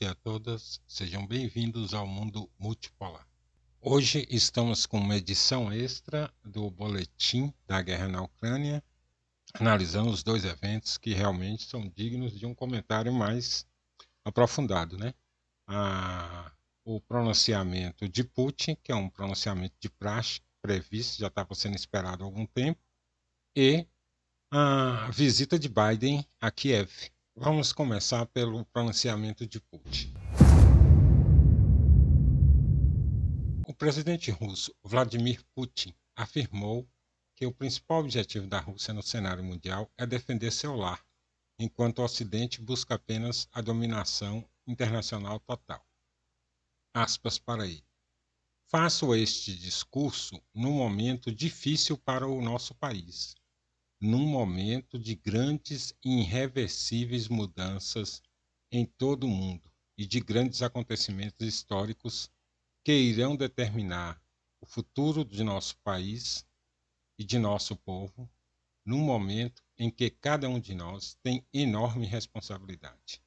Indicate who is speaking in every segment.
Speaker 1: e a todas, sejam bem-vindos ao Mundo Multipolar. Hoje estamos com uma edição extra do Boletim da Guerra na Ucrânia, analisando os dois eventos que realmente são dignos de um comentário mais aprofundado. Né? A, o pronunciamento de Putin, que é um pronunciamento de praxe previsto, já estava sendo esperado há algum tempo, e a visita de Biden a Kiev. Vamos começar pelo pronunciamento de Putin. O presidente russo Vladimir Putin afirmou que o principal objetivo da Rússia no cenário mundial é defender seu lar, enquanto o Ocidente busca apenas a dominação internacional total. Aspas para ele. Faço este discurso num momento difícil para o nosso país num momento de grandes e irreversíveis mudanças em todo o mundo e de grandes acontecimentos históricos que irão determinar o futuro de nosso país e de nosso povo, num momento em que cada um de nós tem enorme responsabilidade.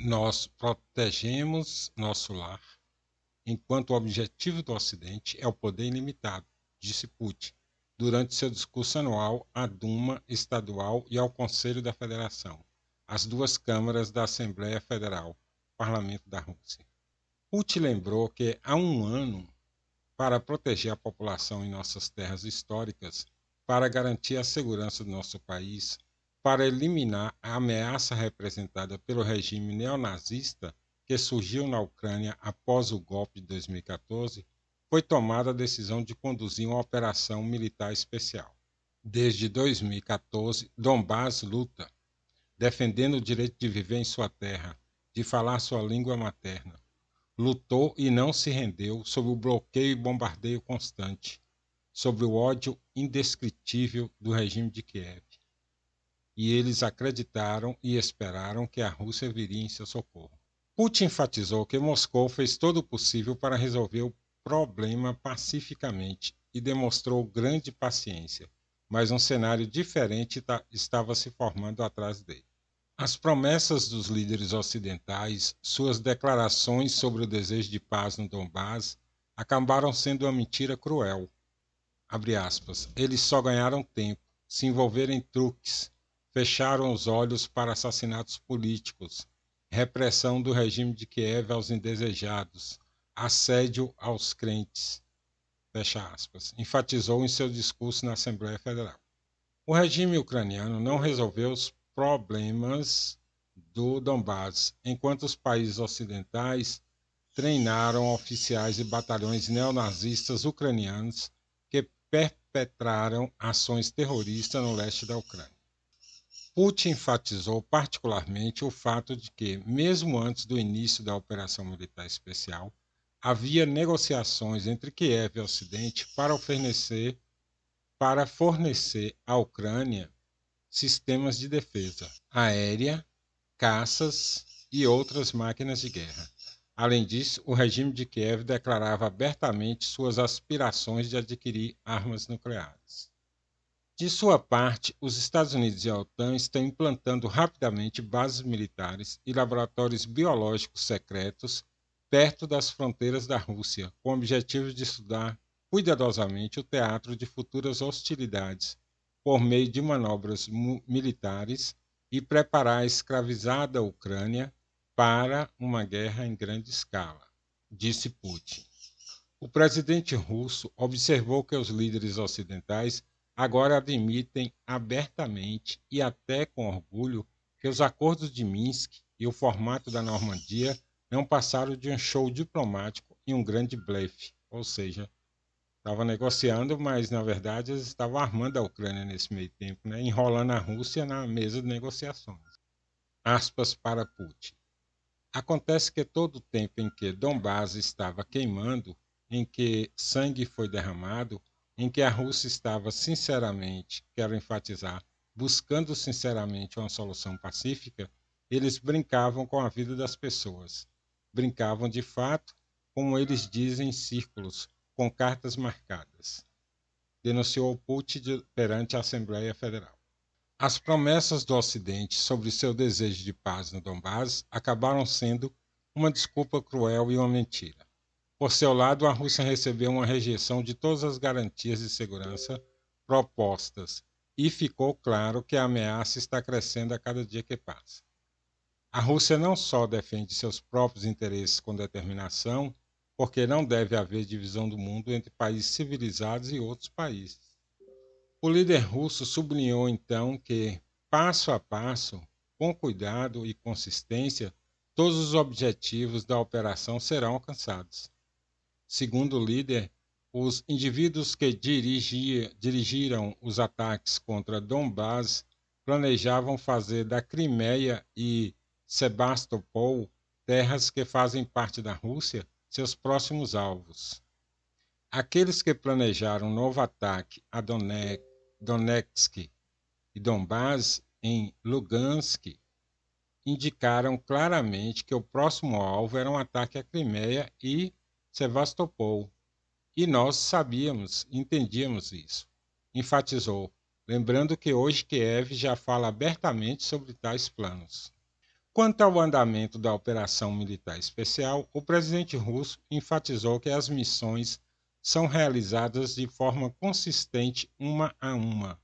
Speaker 1: Nós protegemos nosso lar, enquanto o objetivo do Ocidente é o poder ilimitado, disse Putin durante seu discurso anual à Duma Estadual e ao Conselho da Federação, as duas câmaras da Assembleia Federal, Parlamento da Rússia. Putin lembrou que há um ano, para proteger a população em nossas terras históricas, para garantir a segurança do nosso país, para eliminar a ameaça representada pelo regime neonazista que surgiu na Ucrânia após o golpe de 2014, foi tomada a decisão de conduzir uma operação militar especial. Desde 2014, Donbass luta, defendendo o direito de viver em sua terra, de falar sua língua materna. Lutou e não se rendeu sob o bloqueio e bombardeio constante, sob o ódio indescritível do regime de Kiev. E eles acreditaram e esperaram que a Rússia viria em seu socorro. Putin enfatizou que Moscou fez todo o possível para resolver o problema pacificamente e demonstrou grande paciência, mas um cenário diferente estava se formando atrás dele. As promessas dos líderes ocidentais, suas declarações sobre o desejo de paz no Donbás, acabaram sendo uma mentira cruel. Aspas, Eles só ganharam tempo, se envolveram em truques, fecharam os olhos para assassinatos políticos, repressão do regime de Kiev aos indesejados, assédio aos crentes, fecha aspas, enfatizou em seu discurso na Assembleia Federal. O regime ucraniano não resolveu os problemas do Donbass, enquanto os países ocidentais treinaram oficiais e batalhões neonazistas ucranianos que perpetraram ações terroristas no leste da Ucrânia. Putin enfatizou particularmente o fato de que, mesmo antes do início da operação militar especial, havia negociações entre Kiev e Ocidente para fornecer, para fornecer à Ucrânia sistemas de defesa aérea, caças e outras máquinas de guerra. Além disso, o regime de Kiev declarava abertamente suas aspirações de adquirir armas nucleares. De sua parte, os Estados Unidos e a OTAN estão implantando rapidamente bases militares e laboratórios biológicos secretos perto das fronteiras da Rússia, com o objetivo de estudar cuidadosamente o teatro de futuras hostilidades por meio de manobras militares e preparar a escravizada Ucrânia para uma guerra em grande escala, disse Putin. O presidente russo observou que os líderes ocidentais agora admitem abertamente e até com orgulho que os acordos de Minsk e o formato da Normandia não passaram de um show diplomático e um grande blefe, ou seja, estava negociando, mas na verdade eles estavam armando a Ucrânia nesse meio tempo, né? enrolando a Rússia na mesa de negociações. Aspas para Putin. Acontece que todo o tempo em que Donbass estava queimando, em que sangue foi derramado, em que a Rússia estava sinceramente, quero enfatizar, buscando sinceramente uma solução pacífica, eles brincavam com a vida das pessoas brincavam de fato, como eles dizem, em círculos, com cartas marcadas. Denunciou Putin perante a Assembleia Federal. As promessas do Ocidente sobre seu desejo de paz no Donbass acabaram sendo uma desculpa cruel e uma mentira. Por seu lado, a Rússia recebeu uma rejeição de todas as garantias de segurança propostas e ficou claro que a ameaça está crescendo a cada dia que passa. A Rússia não só defende seus próprios interesses com determinação, porque não deve haver divisão do mundo entre países civilizados e outros países. O líder russo sublinhou então que, passo a passo, com cuidado e consistência, todos os objetivos da operação serão alcançados. Segundo o líder, os indivíduos que dirigia, dirigiram os ataques contra Donbass planejavam fazer da Crimeia e Sebastopol, terras que fazem parte da Rússia, seus próximos alvos. Aqueles que planejaram um novo ataque a Donetsk e Donbass em Lugansk indicaram claramente que o próximo alvo era um ataque à Crimeia e Sevastopol. E nós sabíamos, entendíamos isso. Enfatizou, lembrando que hoje Kiev já fala abertamente sobre tais planos. Quanto ao andamento da operação militar especial, o presidente russo enfatizou que as missões são realizadas de forma consistente uma a uma.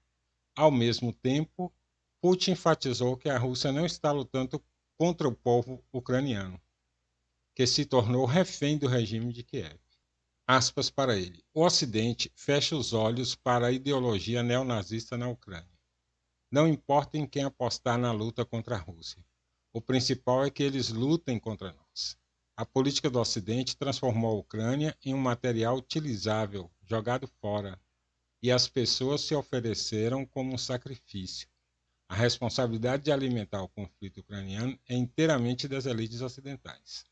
Speaker 1: Ao mesmo tempo, Putin enfatizou que a Rússia não está lutando contra o povo ucraniano, que se tornou refém do regime de Kiev. Aspas para ele. O Ocidente fecha os olhos para a ideologia neonazista na Ucrânia. Não importa em quem apostar na luta contra a Rússia. O principal é que eles lutem contra nós. A política do Ocidente transformou a Ucrânia em um material utilizável, jogado fora, e as pessoas se ofereceram como um sacrifício. A responsabilidade de alimentar o conflito ucraniano é inteiramente das elites ocidentais.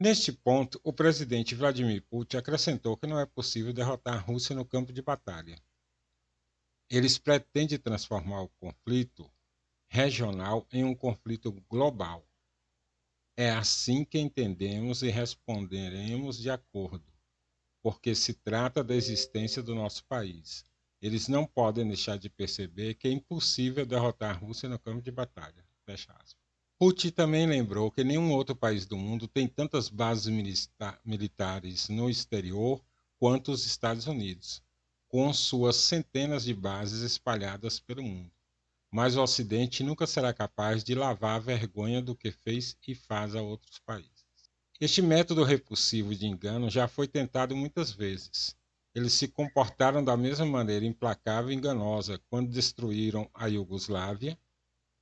Speaker 1: Neste ponto, o presidente Vladimir Putin acrescentou que não é possível derrotar a Rússia no campo de batalha. Eles pretendem transformar o conflito regional em um conflito global. É assim que entendemos e responderemos de acordo, porque se trata da existência do nosso país. Eles não podem deixar de perceber que é impossível derrotar a Rússia no campo de batalha. Fecha aspas. Putin também lembrou que nenhum outro país do mundo tem tantas bases militares no exterior quanto os Estados Unidos, com suas centenas de bases espalhadas pelo mundo mas o Ocidente nunca será capaz de lavar a vergonha do que fez e faz a outros países. Este método repulsivo de engano já foi tentado muitas vezes. Eles se comportaram da mesma maneira implacável e enganosa quando destruíram a Iugoslávia,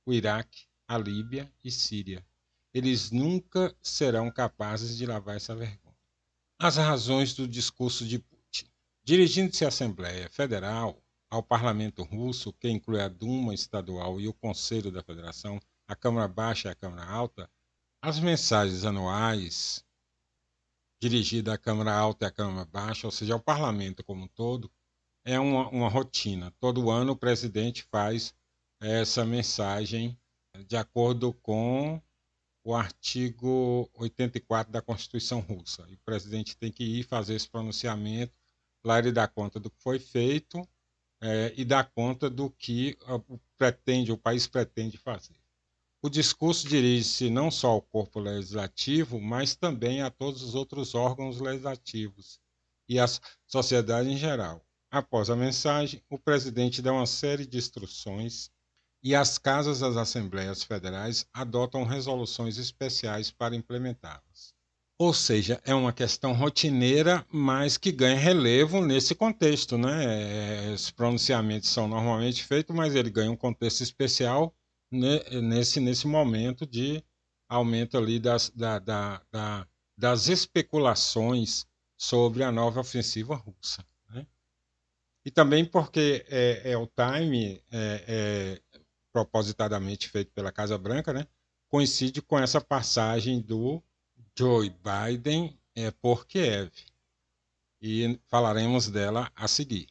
Speaker 1: o Iraque, a Líbia e Síria. Eles nunca serão capazes de lavar essa vergonha. As razões do discurso de Putin. Dirigindo-se à Assembleia Federal, ao parlamento russo, que inclui a Duma estadual e o Conselho da Federação, a Câmara Baixa e a Câmara Alta, as mensagens anuais dirigidas à Câmara Alta e à Câmara Baixa, ou seja, ao parlamento como um todo, é uma, uma rotina. Todo ano o presidente faz essa mensagem de acordo com o artigo 84 da Constituição Russa. E o presidente tem que ir fazer esse pronunciamento, lá ele dá conta do que foi feito é, e dar conta do que o, pretende, o país pretende fazer. O discurso dirige-se não só ao corpo legislativo, mas também a todos os outros órgãos legislativos e à sociedade em geral. Após a mensagem, o presidente dá uma série de instruções e as casas das Assembleias Federais adotam resoluções especiais para implementá-las. Ou seja, é uma questão rotineira, mas que ganha relevo nesse contexto. Né? Os pronunciamentos são normalmente feitos, mas ele ganha um contexto especial nesse, nesse momento de aumento ali das, da, da, da, das especulações sobre a nova ofensiva russa. Né? E também porque é, é o time é, é, propositadamente feito pela Casa Branca, né? coincide com essa passagem do Joe Biden é por Kiev. E falaremos dela a seguir.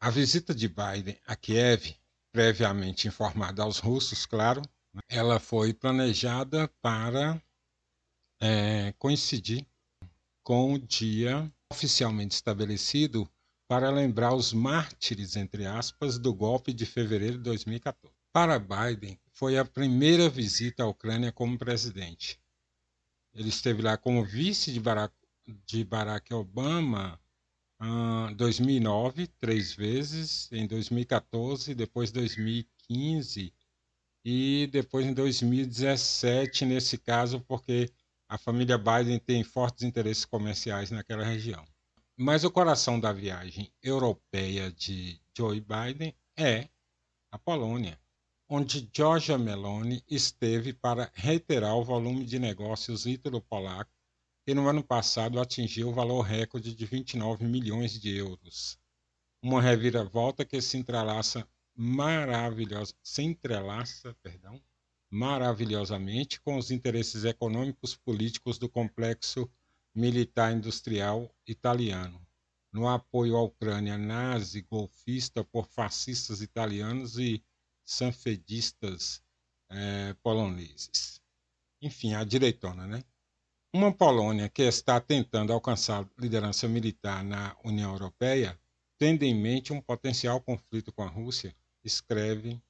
Speaker 1: A visita de Biden a Kiev, previamente informada aos russos, claro, ela foi planejada para é, coincidir com o dia oficialmente estabelecido para lembrar os mártires, entre aspas, do golpe de fevereiro de 2014. Para Biden, foi a primeira visita à Ucrânia como presidente. Ele esteve lá como vice de Barack, de Barack Obama em 2009, três vezes, em 2014, depois 2015 e depois em 2017, nesse caso, porque a família Biden tem fortes interesses comerciais naquela região. Mas o coração da viagem europeia de Joe Biden é a Polônia, onde Giorgia Meloni esteve para reiterar o volume de negócios ítalo-polaco, que no ano passado atingiu o valor recorde de 29 milhões de euros. Uma reviravolta que se entrelaça maravilhosa, se entrelaça, perdão, maravilhosamente com os interesses econômicos políticos do complexo militar industrial italiano, no apoio à Ucrânia nazi golfista por fascistas italianos e sanfedistas eh, poloneses. Enfim, a direitona, né? Uma Polônia que está tentando alcançar liderança militar na União Europeia, tendo em mente um potencial conflito com a Rússia, escreve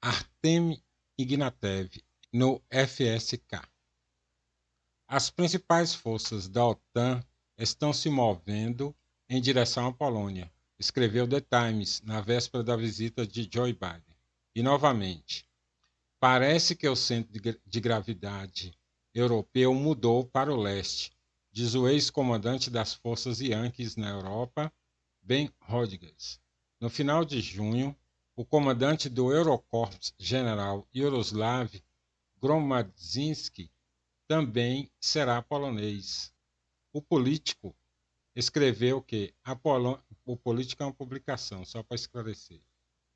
Speaker 1: Artem Ignatev no FSK. As principais forças da OTAN estão se movendo em direção à Polônia, escreveu The Times na véspera da visita de Joe Biden. E novamente, parece que o centro de gravidade europeu mudou para o leste, diz o ex-comandante das forças Yankees na Europa, Ben Rodrigues. No final de junho, o comandante do Eurocorps, general Yaroslav Gromadzinski, também será polonês. O político escreveu que a Polônia, o político é uma publicação, só para esclarecer.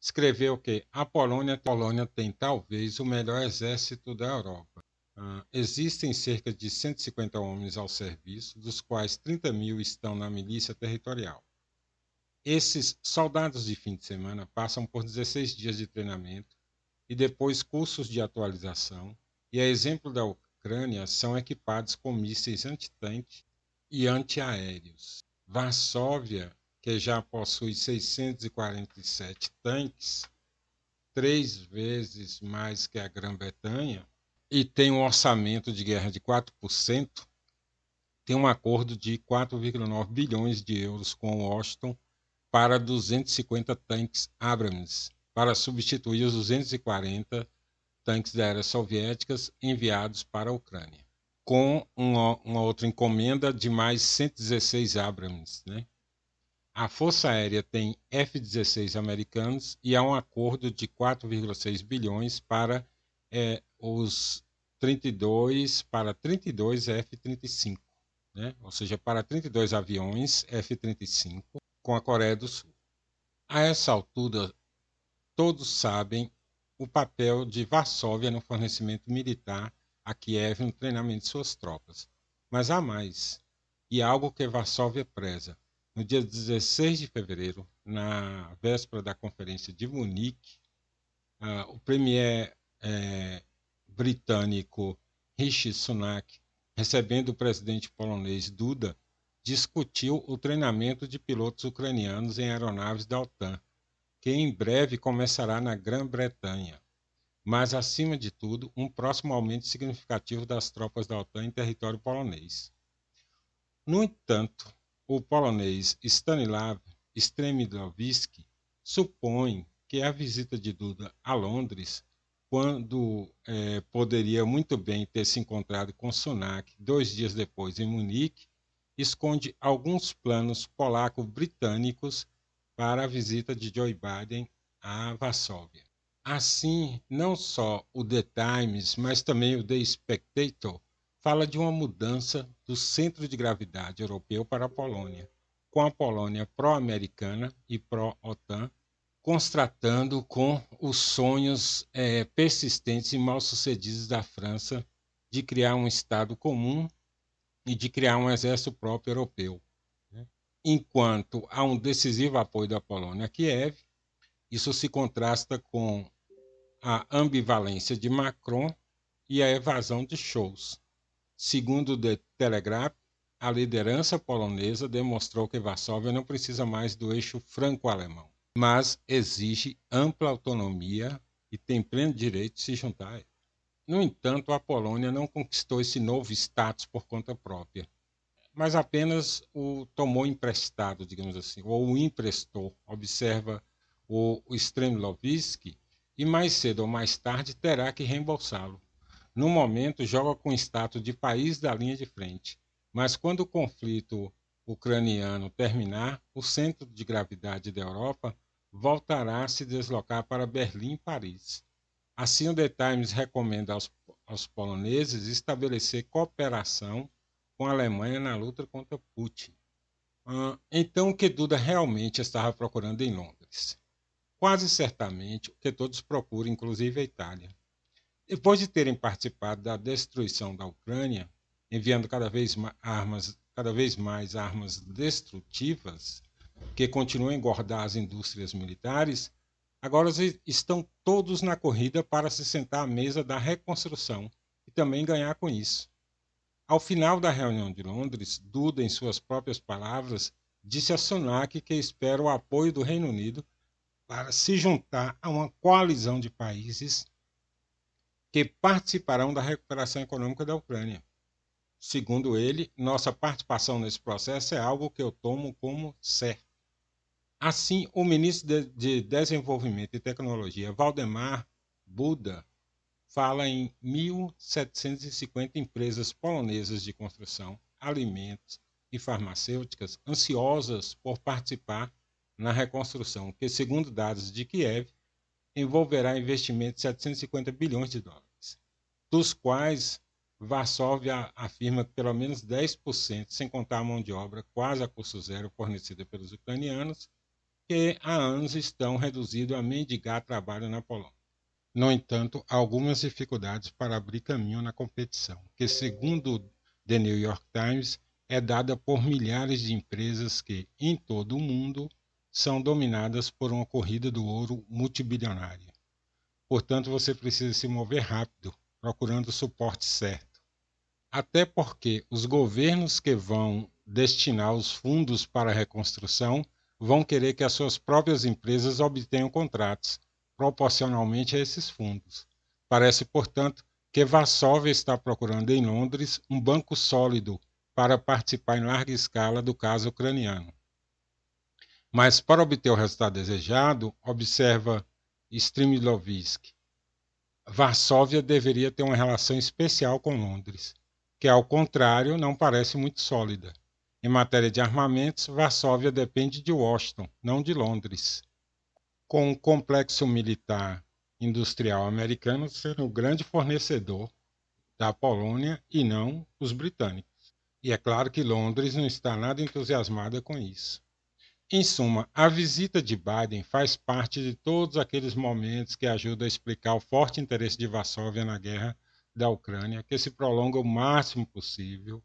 Speaker 1: Escreveu que a Polônia, a Polônia tem talvez o melhor exército da Europa. Uh, existem cerca de 150 homens ao serviço, dos quais 30 mil estão na milícia territorial. Esses soldados de fim de semana passam por 16 dias de treinamento e depois cursos de atualização, e a exemplo da Ucrânia são equipados com mísseis antitanque e antiaéreos. Varsóvia, que já possui 647 tanques, três vezes mais que a Grã-Bretanha, e tem um orçamento de guerra de 4%, tem um acordo de 4,9 bilhões de euros com Washington para 250 tanques Abrams, para substituir os 240 tanques aéreas soviéticas enviados para a Ucrânia, com uma, uma outra encomenda de mais 116 Abrams. Né? A Força Aérea tem F-16 americanos e há um acordo de 4,6 bilhões para é, os 32 para 32 F-35, né? ou seja, para 32 aviões F-35 com a Coreia do Sul. A essa altura, todos sabem o papel de Varsóvia no fornecimento militar a Kiev no treinamento de suas tropas. Mas há mais, e algo que Varsóvia preza. No dia 16 de fevereiro, na véspera da conferência de Munique, uh, o premier eh, britânico Rishi Sunak, recebendo o presidente polonês Duda, discutiu o treinamento de pilotos ucranianos em aeronaves da OTAN que em breve começará na Grã-Bretanha, mas, acima de tudo, um próximo aumento significativo das tropas da OTAN em território polonês. No entanto, o polonês Stanislav Stremidowski supõe que a visita de Duda a Londres, quando é, poderia muito bem ter se encontrado com Sunak dois dias depois em Munique, esconde alguns planos polaco-britânicos para a visita de Joe Biden a Varsóvia. Assim, não só o The Times, mas também o The Spectator fala de uma mudança do centro de gravidade europeu para a Polônia, com a Polônia pró-americana e pró-OTAN constratando com os sonhos é, persistentes e mal sucedidos da França de criar um Estado comum e de criar um exército próprio europeu enquanto há um decisivo apoio da Polônia a Kiev, isso se contrasta com a ambivalência de Macron e a evasão de Scholz. Segundo o The Telegraph, a liderança polonesa demonstrou que Varsóvia não precisa mais do eixo franco-alemão, mas exige ampla autonomia e tem pleno direito de se juntar a ele. No entanto, a Polônia não conquistou esse novo status por conta própria, mas apenas o tomou emprestado, digamos assim, ou o emprestou, observa o Stremlovski, e mais cedo ou mais tarde terá que reembolsá-lo. No momento, joga com status de país da linha de frente, mas quando o conflito ucraniano terminar, o centro de gravidade da Europa voltará a se deslocar para Berlim e Paris. Assim, o The Times recomenda aos, aos poloneses estabelecer cooperação com a Alemanha na luta contra Putin. Ah, então, o que Duda realmente estava procurando em Londres? Quase certamente o que todos procuram, inclusive a Itália. Depois de terem participado da destruição da Ucrânia, enviando cada vez armas, cada vez mais armas destrutivas, que continuam a engordar as indústrias militares, agora estão todos na corrida para se sentar à mesa da reconstrução e também ganhar com isso. Ao final da reunião de Londres, Duda, em suas próprias palavras, disse a Sunak que espera o apoio do Reino Unido para se juntar a uma coalizão de países que participarão da recuperação econômica da Ucrânia. Segundo ele, nossa participação nesse processo é algo que eu tomo como certo. Assim, o ministro de Desenvolvimento e Tecnologia, Valdemar Buda, fala em 1.750 empresas polonesas de construção, alimentos e farmacêuticas ansiosas por participar na reconstrução, que, segundo dados de Kiev, envolverá investimento de 750 bilhões de dólares, dos quais Varsóvia afirma que pelo menos 10%, sem contar a mão de obra quase a custo zero fornecida pelos ucranianos, que há anos estão reduzidos a mendigar trabalho na Polônia. No entanto, há algumas dificuldades para abrir caminho na competição, que, segundo The New York Times, é dada por milhares de empresas que, em todo o mundo, são dominadas por uma corrida do ouro multibilionária. Portanto, você precisa se mover rápido, procurando o suporte certo até porque os governos que vão destinar os fundos para a reconstrução vão querer que as suas próprias empresas obtenham contratos proporcionalmente a esses fundos. Parece, portanto, que Varsóvia está procurando em Londres um banco sólido para participar em larga escala do caso ucraniano. Mas para obter o resultado desejado, observa Strimilovski, Varsóvia deveria ter uma relação especial com Londres que, ao contrário, não parece muito sólida. Em matéria de armamentos, Varsóvia depende de Washington, não de Londres. Com o complexo militar industrial americano sendo o grande fornecedor da Polônia e não os britânicos. E é claro que Londres não está nada entusiasmada com isso. Em suma, a visita de Biden faz parte de todos aqueles momentos que ajudam a explicar o forte interesse de Varsóvia na guerra da Ucrânia, que se prolonga o máximo possível,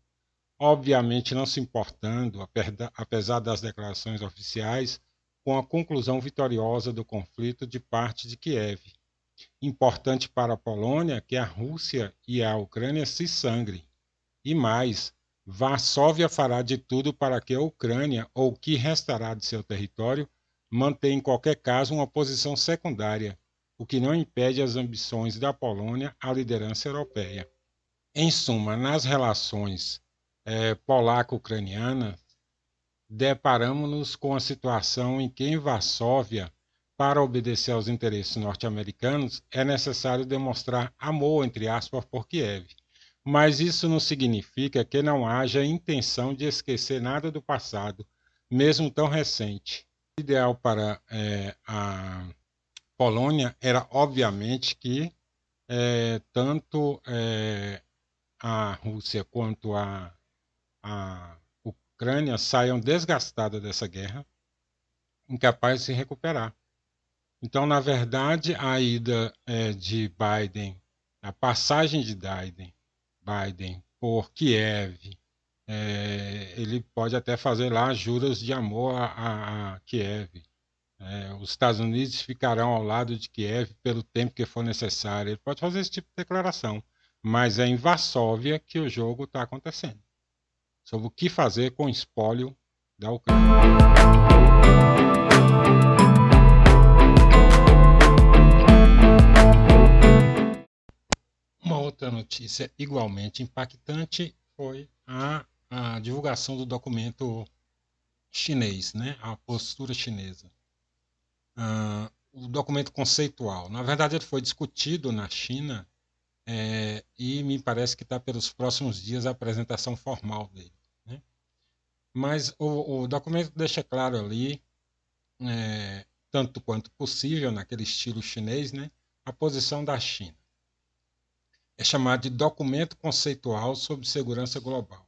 Speaker 1: obviamente não se importando, apesar das declarações oficiais, com a conclusão vitoriosa do conflito de parte de Kiev. Importante para a Polônia que a Rússia e a Ucrânia se sangrem. E mais, Varsóvia fará de tudo para que a Ucrânia, ou o que restará de seu território, mantenha em qualquer caso uma posição secundária, o que não impede as ambições da Polônia à liderança europeia. Em suma, nas relações é, polaco-ucranianas, deparamos-nos com a situação em que em Varsóvia, para obedecer aos interesses norte-americanos, é necessário demonstrar amor, entre aspas, por Kiev. Mas isso não significa que não haja intenção de esquecer nada do passado, mesmo tão recente. O ideal para é, a Polônia era, obviamente, que é, tanto é, a Rússia quanto a, a Ucrânia saiam desgastadas dessa guerra, incapazes de se recuperar. Então, na verdade, a ida é, de Biden, a passagem de Biden, Biden por Kiev, é, ele pode até fazer lá juras de amor a, a, a Kiev, é, os Estados Unidos ficarão ao lado de Kiev pelo tempo que for necessário. Ele pode fazer esse tipo de declaração. mas é em Varsóvia que o jogo está acontecendo. Sobre o que fazer com o espólio da Ucrânia. Uma outra notícia igualmente impactante foi a, a divulgação do documento chinês, né? a postura chinesa. Uh, o documento conceitual. Na verdade, ele foi discutido na China é, e me parece que está pelos próximos dias a apresentação formal dele. Né? Mas o, o, documento deixa claro ali, é, tanto quanto possível, naquele estilo chinês, né, a posição da China. É chamado de Documento Conceitual sobre Segurança Global.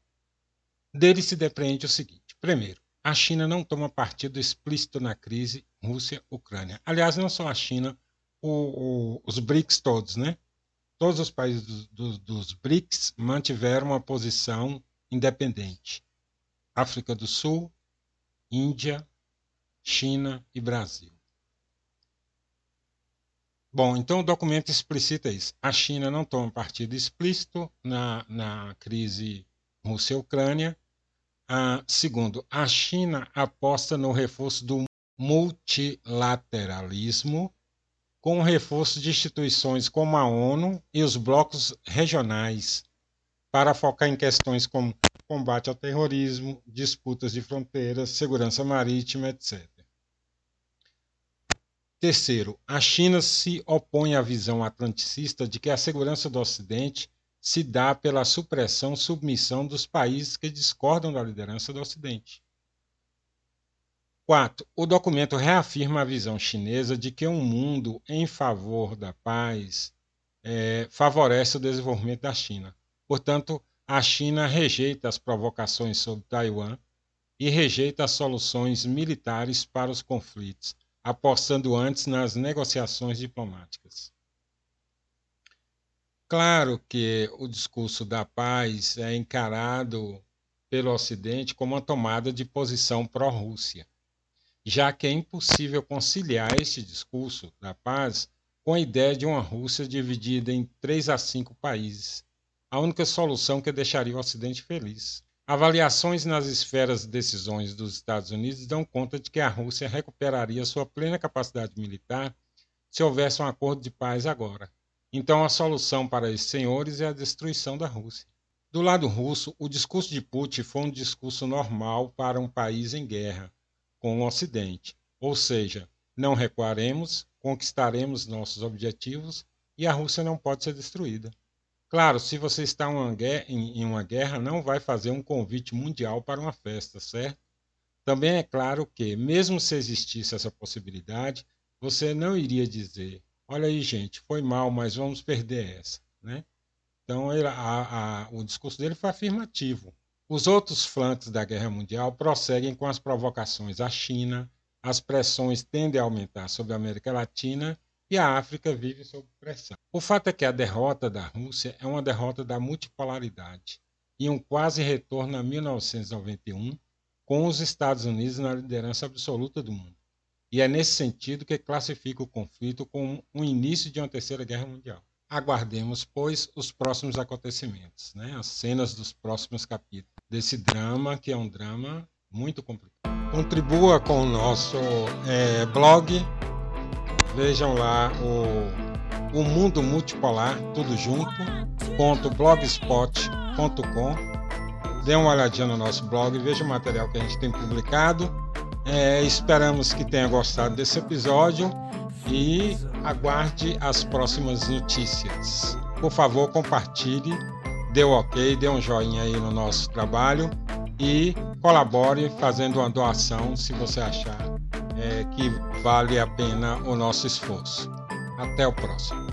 Speaker 1: Dele se depreende o seguinte: primeiro, a China não toma partido explícito na crise Rússia-Ucrânia. Aliás, não só a China, o, os BRICS todos, né? Todos os países do, do, dos BRICS mantiveram uma posição independente. África do Sul, Índia, China e Brasil. Bom, então o documento explicita isso. A China não toma partido explícito na, na crise Rússia-Ucrânia ah, segundo, a China aposta no reforço do multilateralismo, com o reforço de instituições como a ONU e os blocos regionais, para focar em questões como combate ao terrorismo, disputas de fronteiras, segurança marítima, etc. Terceiro, a China se opõe à visão atlanticista de que a segurança do Ocidente se dá pela supressão submissão dos países que discordam da liderança do Ocidente. 4. O documento reafirma a visão chinesa de que um mundo em favor da paz é, favorece o desenvolvimento da China. Portanto, a China rejeita as provocações sobre Taiwan e rejeita as soluções militares para os conflitos, apostando antes nas negociações diplomáticas. Claro que o discurso da paz é encarado pelo Ocidente como uma tomada de posição pró-Rússia, já que é impossível conciliar este discurso da paz com a ideia de uma Rússia dividida em três a cinco países, a única solução que deixaria o Ocidente feliz. Avaliações nas esferas de decisões dos Estados Unidos dão conta de que a Rússia recuperaria sua plena capacidade militar se houvesse um acordo de paz agora então, a solução para esses senhores é a destruição da Rússia. Do lado russo, o discurso de Putin foi um discurso normal para um país em guerra com o Ocidente, ou seja, não recuaremos, conquistaremos nossos objetivos e a Rússia não pode ser destruída. Claro, se você está em uma guerra, não vai fazer um convite mundial para uma festa, certo? Também é claro que, mesmo se existisse essa possibilidade, você não iria dizer olha aí, gente, foi mal, mas vamos perder essa. Né? Então, a, a, o discurso dele foi afirmativo. Os outros flancos da guerra mundial prosseguem com as provocações à China, as pressões tendem a aumentar sobre a América Latina e a África vive sob pressão. O fato é que a derrota da Rússia é uma derrota da multipolaridade e um quase retorno a 1991, com os Estados Unidos na liderança absoluta do mundo. E é nesse sentido que classifica o conflito como o início de uma terceira guerra mundial. Aguardemos, pois, os próximos acontecimentos, né? as cenas dos próximos capítulos desse drama, que é um drama muito complicado. Contribua com o nosso é, blog, vejam lá o, o Mundo Multipolar, tudo junto, ponto blogspot.com. Dê uma olhadinha no nosso blog, veja o material que a gente tem publicado é, esperamos que tenha gostado desse episódio e aguarde as próximas notícias. Por favor, compartilhe, dê ok, dê um joinha aí no nosso trabalho e colabore fazendo uma doação se você achar é, que vale a pena o nosso esforço. Até o próximo.